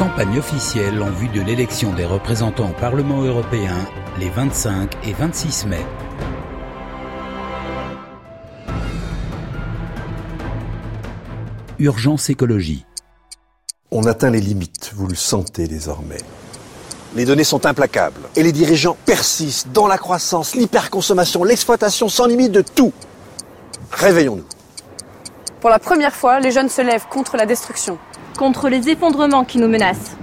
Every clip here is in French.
campagne officielle en vue de l'élection des représentants au Parlement européen les 25 et 26 mai. Urgence écologie. On atteint les limites, vous le sentez désormais. Les données sont implacables et les dirigeants persistent dans la croissance, l'hyperconsommation, l'exploitation sans limite de tout. Réveillons-nous. Pour la première fois, les jeunes se lèvent contre la destruction contre les effondrements qui nous menacent.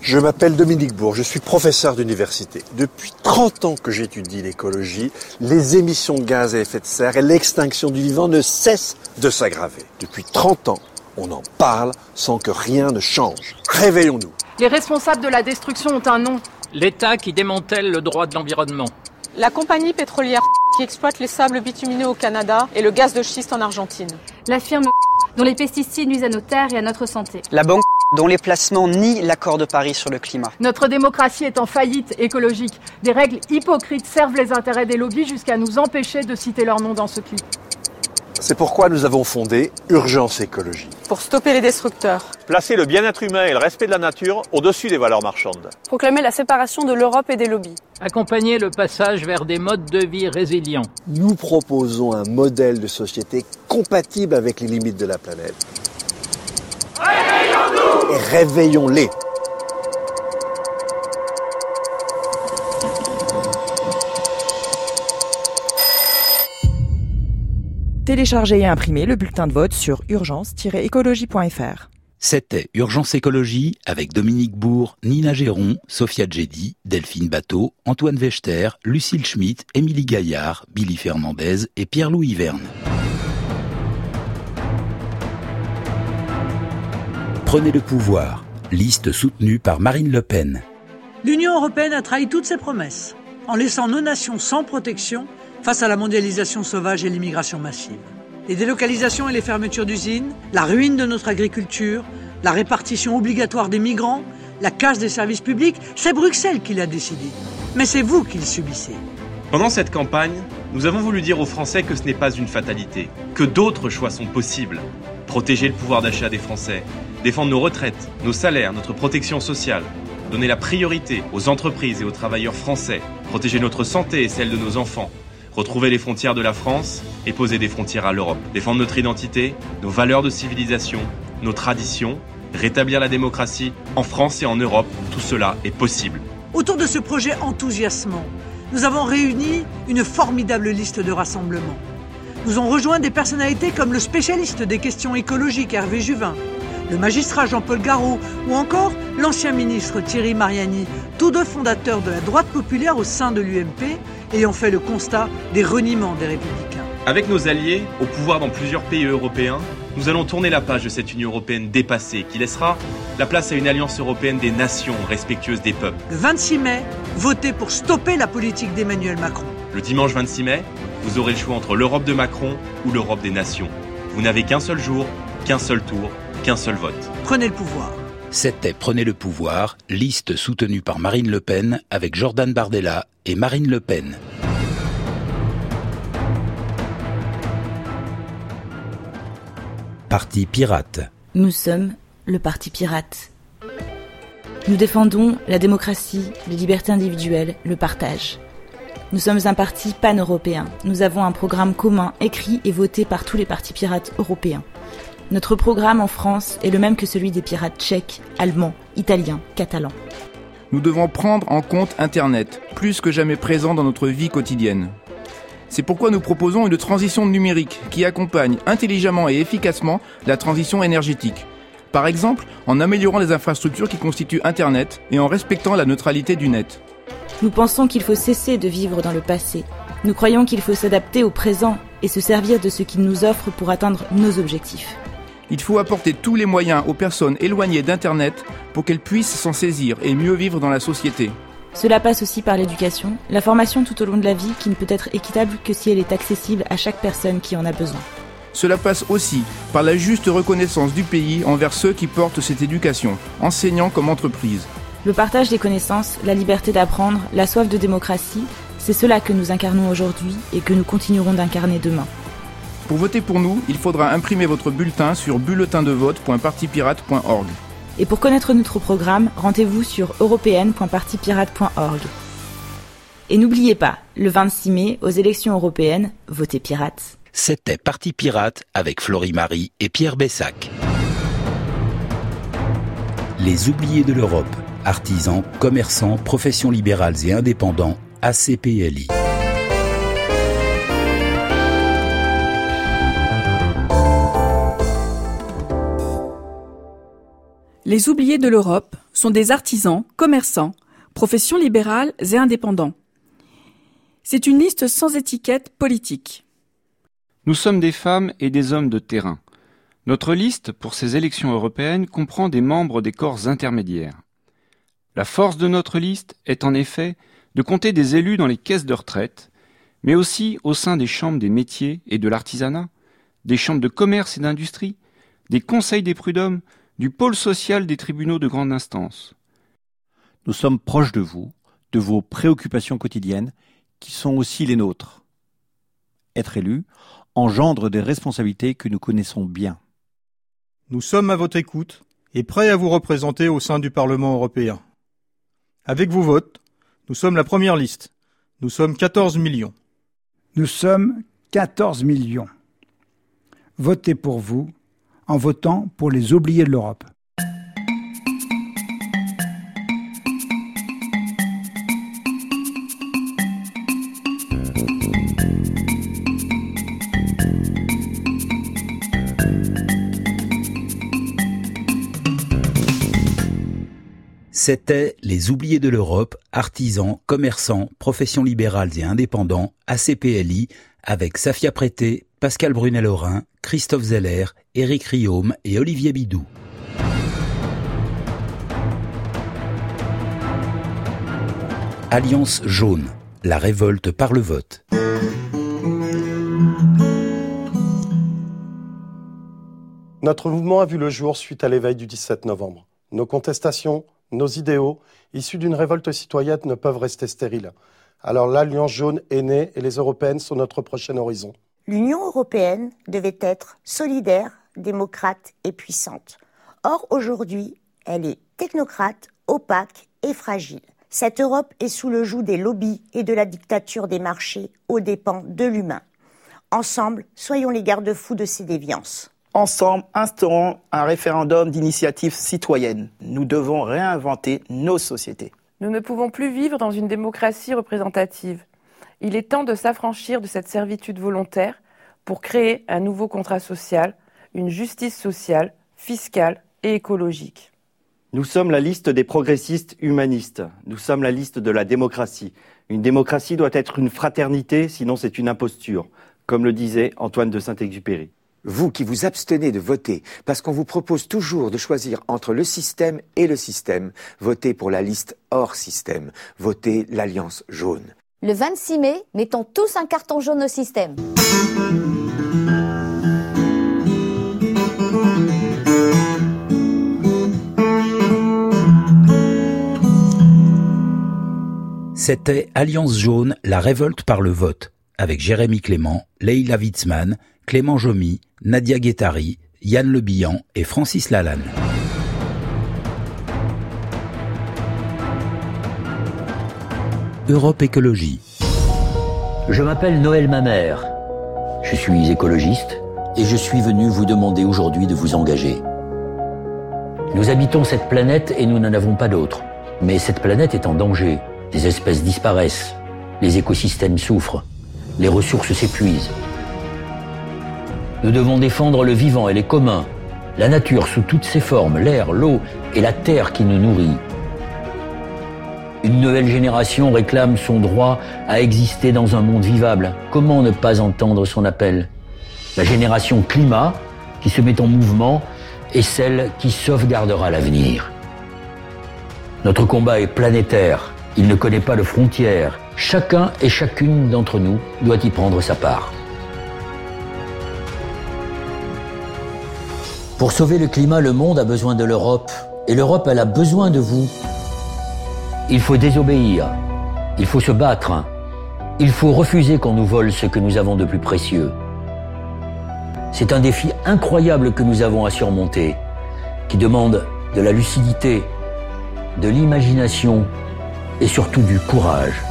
Je m'appelle Dominique Bourg, je suis professeur d'université. Depuis 30 ans que j'étudie l'écologie, les émissions de gaz à effet de serre et l'extinction du vivant ne cessent de s'aggraver. Depuis 30 ans, on en parle sans que rien ne change. Réveillons-nous. Les responsables de la destruction ont un nom. L'État qui démantèle le droit de l'environnement. La compagnie pétrolière qui exploite les sables bitumineux au Canada et le gaz de schiste en Argentine. La firme dont les pesticides nuisent à nos terres et à notre santé. La banque dont les placements nient l'accord de Paris sur le climat. Notre démocratie est en faillite écologique. Des règles hypocrites servent les intérêts des lobbies jusqu'à nous empêcher de citer leur nom dans ce clip. C'est pourquoi nous avons fondé Urgence Écologie. Pour stopper les destructeurs. Placer le bien-être humain et le respect de la nature au-dessus des valeurs marchandes. Proclamer la séparation de l'Europe et des lobbies. Accompagner le passage vers des modes de vie résilients. Nous proposons un modèle de société compatible avec les limites de la planète. Réveillons-nous Et réveillons-les. Téléchargez et imprimez le bulletin de vote sur urgence-écologie.fr. C'était Urgence Écologie avec Dominique Bourg, Nina Géron, Sophia Djedi, Delphine Bateau, Antoine Vechter, Lucille Schmitt, Émilie Gaillard, Billy Fernandez et Pierre-Louis Verne. Prenez le pouvoir. Liste soutenue par Marine Le Pen. L'Union européenne a trahi toutes ses promesses en laissant nos nations sans protection face à la mondialisation sauvage et l'immigration massive. Les délocalisations et les fermetures d'usines, la ruine de notre agriculture, la répartition obligatoire des migrants, la casse des services publics, c'est Bruxelles qui l'a décidé. Mais c'est vous qui le subissez. Pendant cette campagne, nous avons voulu dire aux Français que ce n'est pas une fatalité, que d'autres choix sont possibles. Protéger le pouvoir d'achat des Français, défendre nos retraites, nos salaires, notre protection sociale, donner la priorité aux entreprises et aux travailleurs français, protéger notre santé et celle de nos enfants, retrouver les frontières de la France et poser des frontières à l'Europe, défendre notre identité, nos valeurs de civilisation, nos traditions, rétablir la démocratie en France et en Europe, tout cela est possible. Autour de ce projet enthousiasmant, nous avons réuni une formidable liste de rassemblements. Nous ont rejoint des personnalités comme le spécialiste des questions écologiques Hervé Juvin, le magistrat Jean-Paul Garot ou encore l'ancien ministre Thierry Mariani, tous deux fondateurs de la droite populaire au sein de l'UMP, ayant fait le constat des reniements des républicains. Avec nos alliés, au pouvoir dans plusieurs pays européens, nous allons tourner la page de cette Union européenne dépassée qui laissera la place à une alliance européenne des nations respectueuses des peuples. Le 26 mai, votez pour stopper la politique d'Emmanuel Macron. Le dimanche 26 mai, vous aurez le choix entre l'Europe de Macron ou l'Europe des nations. Vous n'avez qu'un seul jour, qu'un seul tour, qu'un seul vote. Prenez le pouvoir. C'était Prenez le pouvoir, liste soutenue par Marine Le Pen avec Jordan Bardella et Marine Le Pen. Parti pirate. Nous sommes le Parti pirate. Nous défendons la démocratie, les libertés individuelles, le partage. Nous sommes un parti pan-européen. Nous avons un programme commun écrit et voté par tous les partis pirates européens. Notre programme en France est le même que celui des pirates tchèques, allemands, italiens, catalans. Nous devons prendre en compte Internet, plus que jamais présent dans notre vie quotidienne. C'est pourquoi nous proposons une transition numérique qui accompagne intelligemment et efficacement la transition énergétique. Par exemple, en améliorant les infrastructures qui constituent Internet et en respectant la neutralité du net. Nous pensons qu'il faut cesser de vivre dans le passé. Nous croyons qu'il faut s'adapter au présent et se servir de ce qu'il nous offre pour atteindre nos objectifs. Il faut apporter tous les moyens aux personnes éloignées d'Internet pour qu'elles puissent s'en saisir et mieux vivre dans la société. Cela passe aussi par l'éducation, la formation tout au long de la vie qui ne peut être équitable que si elle est accessible à chaque personne qui en a besoin. Cela passe aussi par la juste reconnaissance du pays envers ceux qui portent cette éducation, enseignants comme entreprises. Le partage des connaissances, la liberté d'apprendre, la soif de démocratie, c'est cela que nous incarnons aujourd'hui et que nous continuerons d'incarner demain. Pour voter pour nous, il faudra imprimer votre bulletin sur bulletindevote.partipirate.org. Et pour connaître notre programme, rendez-vous sur européenne.partipirate.org. Et n'oubliez pas, le 26 mai, aux élections européennes, votez pirate. C'était Parti Pirate avec Florie Marie et Pierre Bessac. Les oubliés de l'Europe, artisans, commerçants, professions libérales et indépendants, ACPLI. Les oubliés de l'Europe sont des artisans, commerçants, professions libérales et indépendants. C'est une liste sans étiquette politique. Nous sommes des femmes et des hommes de terrain. Notre liste pour ces élections européennes comprend des membres des corps intermédiaires. La force de notre liste est en effet de compter des élus dans les caisses de retraite, mais aussi au sein des chambres des métiers et de l'artisanat, des chambres de commerce et d'industrie, des conseils des prud'hommes, du pôle social des tribunaux de grande instance. Nous sommes proches de vous, de vos préoccupations quotidiennes, qui sont aussi les nôtres. Être élu engendre des responsabilités que nous connaissons bien. Nous sommes à votre écoute et prêts à vous représenter au sein du Parlement européen. Avec vos votes, nous sommes la première liste. Nous sommes 14 millions. Nous sommes 14 millions. Votez pour vous en votant pour les oubliés de l'Europe. C'était Les oubliés de l'Europe, artisans, commerçants, professions libérales et indépendants, ACPLI, avec Safia Prété, Pascal Brunet-Laurin, Christophe Zeller, Éric Riaume et Olivier Bidou. Alliance jaune, la révolte par le vote. Notre mouvement a vu le jour suite à l'éveil du 17 novembre. Nos contestations, nos idéaux, issus d'une révolte citoyenne, ne peuvent rester stériles. Alors l'Alliance jaune est née et les européennes sont notre prochain horizon. L'Union européenne devait être solidaire, démocrate et puissante. Or, aujourd'hui, elle est technocrate, opaque et fragile. Cette Europe est sous le joug des lobbies et de la dictature des marchés aux dépens de l'humain. Ensemble, soyons les garde-fous de ces déviances. Ensemble, instaurons un référendum d'initiative citoyenne. Nous devons réinventer nos sociétés. Nous ne pouvons plus vivre dans une démocratie représentative. Il est temps de s'affranchir de cette servitude volontaire pour créer un nouveau contrat social, une justice sociale, fiscale et écologique. Nous sommes la liste des progressistes humanistes. Nous sommes la liste de la démocratie. Une démocratie doit être une fraternité, sinon c'est une imposture, comme le disait Antoine de Saint-Exupéry. Vous qui vous abstenez de voter parce qu'on vous propose toujours de choisir entre le système et le système, votez pour la liste hors système, votez l'Alliance jaune. Le 26 mai, mettons tous un carton jaune au système. C'était Alliance jaune, la révolte par le vote, avec Jérémy Clément, Leila Witzmann, Clément Jomy, Nadia Guettari, Yann Le Bihan et Francis Lalanne. Europe Écologie. Je m'appelle Noël Mamère. Je suis écologiste et je suis venu vous demander aujourd'hui de vous engager. Nous habitons cette planète et nous n'en avons pas d'autre. Mais cette planète est en danger. Des espèces disparaissent. Les écosystèmes souffrent. Les ressources s'épuisent. Nous devons défendre le vivant et les communs, la nature sous toutes ses formes, l'air, l'eau et la terre qui nous nourrit. Une nouvelle génération réclame son droit à exister dans un monde vivable. Comment ne pas entendre son appel? La génération climat, qui se met en mouvement, est celle qui sauvegardera l'avenir. Notre combat est planétaire, il ne connaît pas de frontières. Chacun et chacune d'entre nous doit y prendre sa part. Pour sauver le climat, le monde a besoin de l'Europe. Et l'Europe, elle a besoin de vous. Il faut désobéir. Il faut se battre. Il faut refuser qu'on nous vole ce que nous avons de plus précieux. C'est un défi incroyable que nous avons à surmonter, qui demande de la lucidité, de l'imagination et surtout du courage.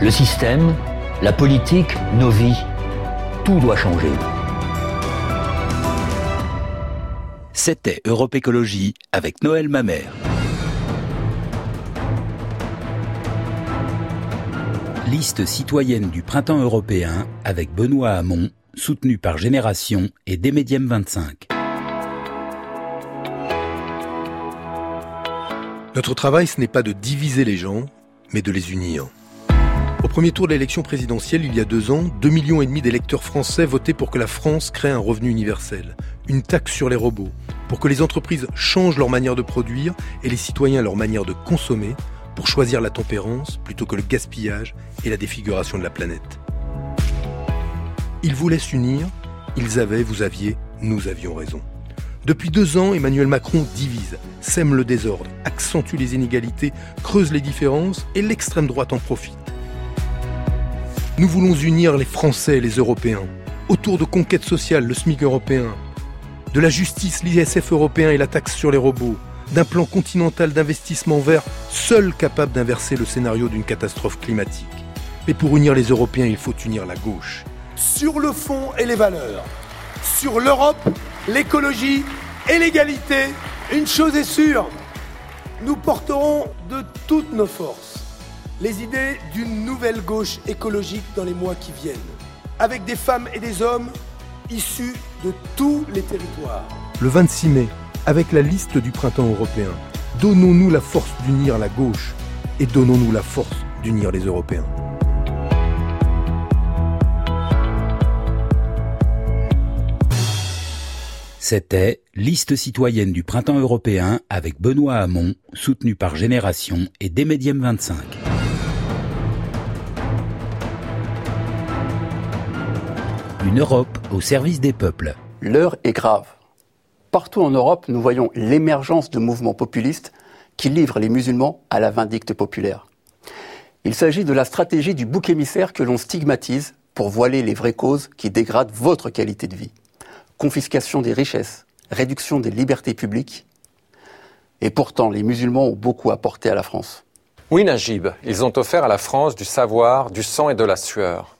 Le système, la politique, nos vies, tout doit changer. C'était Europe Écologie avec Noël Mamère. Liste citoyenne du printemps européen avec Benoît Hamon, soutenu par Génération et Démédium 25. Notre travail, ce n'est pas de diviser les gens, mais de les unir. Au premier tour de l'élection présidentielle, il y a deux ans, 2,5 millions et demi d'électeurs français votaient pour que la France crée un revenu universel, une taxe sur les robots, pour que les entreprises changent leur manière de produire et les citoyens leur manière de consommer, pour choisir la tempérance plutôt que le gaspillage et la défiguration de la planète. Ils voulaient s'unir, ils avaient, vous aviez, nous avions raison. Depuis deux ans, Emmanuel Macron divise, sème le désordre, accentue les inégalités, creuse les différences et l'extrême droite en profite. Nous voulons unir les Français et les Européens autour de conquêtes sociales, le SMIC européen, de la justice, l'ISF européen et la taxe sur les robots, d'un plan continental d'investissement vert seul capable d'inverser le scénario d'une catastrophe climatique. Mais pour unir les Européens, il faut unir la gauche. Sur le fond et les valeurs, sur l'Europe l'écologie et l'égalité, une chose est sûre, nous porterons de toutes nos forces les idées d'une nouvelle gauche écologique dans les mois qui viennent, avec des femmes et des hommes issus de tous les territoires. Le 26 mai, avec la liste du printemps européen, donnons-nous la force d'unir la gauche et donnons-nous la force d'unir les Européens. C'était Liste citoyenne du printemps européen avec Benoît Hamon, soutenu par Génération et Démédium 25. Une Europe au service des peuples. L'heure est grave. Partout en Europe, nous voyons l'émergence de mouvements populistes qui livrent les musulmans à la vindicte populaire. Il s'agit de la stratégie du bouc émissaire que l'on stigmatise pour voiler les vraies causes qui dégradent votre qualité de vie confiscation des richesses, réduction des libertés publiques. Et pourtant, les musulmans ont beaucoup apporté à la France. Oui, Najib, ils ont offert à la France du savoir, du sang et de la sueur.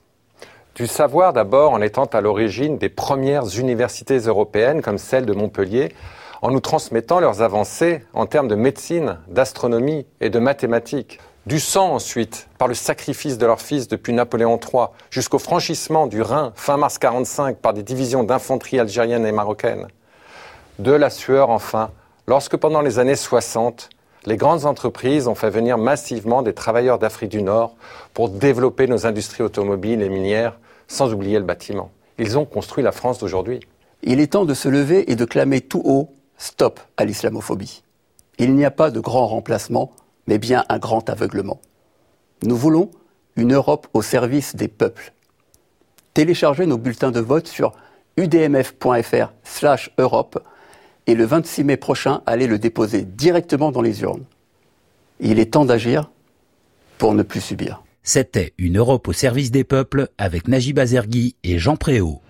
Du savoir d'abord en étant à l'origine des premières universités européennes comme celle de Montpellier, en nous transmettant leurs avancées en termes de médecine, d'astronomie et de mathématiques. Du sang ensuite, par le sacrifice de leurs fils depuis Napoléon III, jusqu'au franchissement du Rhin fin mars 45 par des divisions d'infanterie algériennes et marocaines. De la sueur enfin, lorsque pendant les années 60, les grandes entreprises ont fait venir massivement des travailleurs d'Afrique du Nord pour développer nos industries automobiles et minières, sans oublier le bâtiment. Ils ont construit la France d'aujourd'hui. Il est temps de se lever et de clamer tout haut Stop à l'islamophobie. Il n'y a pas de grand remplacement mais bien un grand aveuglement. Nous voulons une Europe au service des peuples. Téléchargez nos bulletins de vote sur udmf.fr et le 26 mai prochain, allez le déposer directement dans les urnes. Il est temps d'agir pour ne plus subir. C'était une Europe au service des peuples avec Najib Azergui et Jean Préau.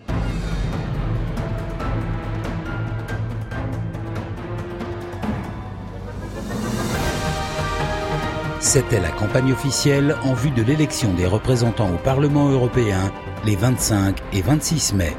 C'était la campagne officielle en vue de l'élection des représentants au Parlement européen les 25 et 26 mai.